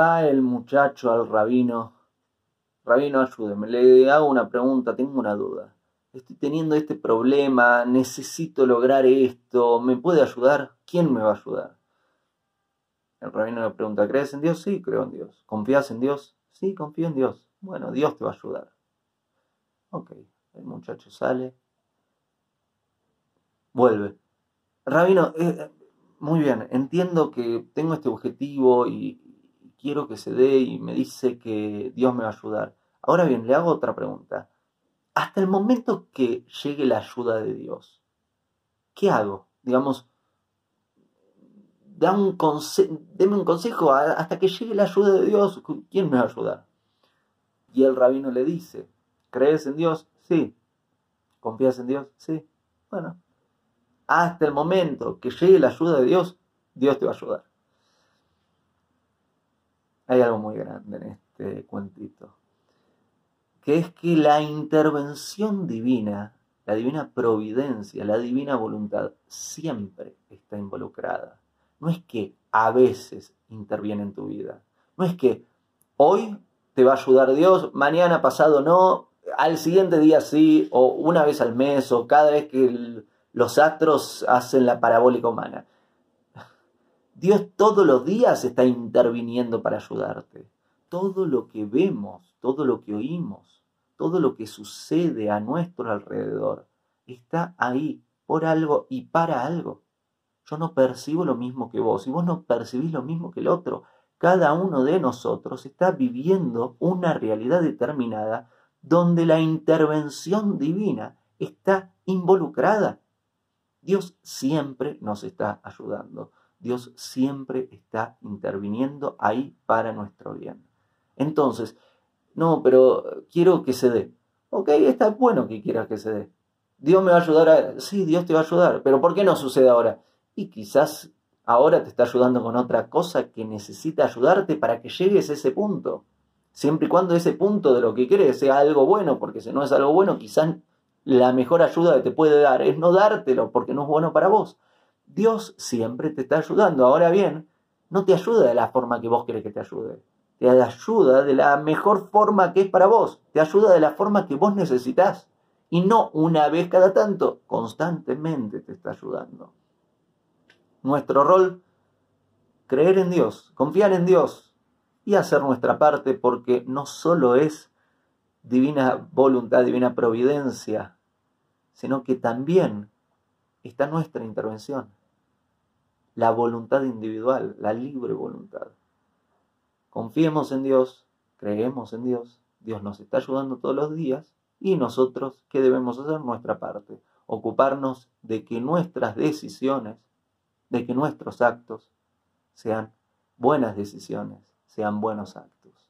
El muchacho al rabino. Rabino, ayúdeme. Le hago una pregunta, tengo una duda. Estoy teniendo este problema, necesito lograr esto. ¿Me puede ayudar? ¿Quién me va a ayudar? El rabino le pregunta, ¿crees en Dios? Sí, creo en Dios. ¿Confías en Dios? Sí, confío en Dios. Bueno, Dios te va a ayudar. Ok, el muchacho sale, vuelve. Rabino, eh, muy bien, entiendo que tengo este objetivo y quiero que se dé y me dice que Dios me va a ayudar. Ahora bien, le hago otra pregunta. Hasta el momento que llegue la ayuda de Dios, ¿qué hago? Digamos, da deme un consejo hasta que llegue la ayuda de Dios, ¿quién me va a ayudar? Y el rabino le dice, ¿crees en Dios? Sí. ¿Confías en Dios? Sí. Bueno, hasta el momento que llegue la ayuda de Dios, Dios te va a ayudar. Hay algo muy grande en este cuentito, que es que la intervención divina, la divina providencia, la divina voluntad, siempre está involucrada. No es que a veces interviene en tu vida. No es que hoy te va a ayudar Dios, mañana pasado no, al siguiente día sí, o una vez al mes, o cada vez que los astros hacen la parabólica humana. Dios todos los días está interviniendo para ayudarte. Todo lo que vemos, todo lo que oímos, todo lo que sucede a nuestro alrededor, está ahí por algo y para algo. Yo no percibo lo mismo que vos y vos no percibís lo mismo que el otro. Cada uno de nosotros está viviendo una realidad determinada donde la intervención divina está involucrada. Dios siempre nos está ayudando. Dios siempre está interviniendo ahí para nuestro bien. Entonces, no, pero quiero que se dé. Ok, está bueno que quieras que se dé. Dios me va a ayudar a... Sí, Dios te va a ayudar, pero ¿por qué no sucede ahora? Y quizás ahora te está ayudando con otra cosa que necesita ayudarte para que llegues a ese punto. Siempre y cuando ese punto de lo que quieres sea algo bueno, porque si no es algo bueno, quizás la mejor ayuda que te puede dar es no dártelo porque no es bueno para vos. Dios siempre te está ayudando. Ahora bien, no te ayuda de la forma que vos querés que te ayude. Te ayuda de la mejor forma que es para vos. Te ayuda de la forma que vos necesitas. Y no una vez cada tanto, constantemente te está ayudando. Nuestro rol, creer en Dios, confiar en Dios y hacer nuestra parte porque no solo es divina voluntad, divina providencia, sino que también está nuestra intervención, la voluntad individual, la libre voluntad. Confiemos en Dios, creemos en Dios, Dios nos está ayudando todos los días y nosotros, ¿qué debemos hacer? Nuestra parte, ocuparnos de que nuestras decisiones, de que nuestros actos sean buenas decisiones, sean buenos actos.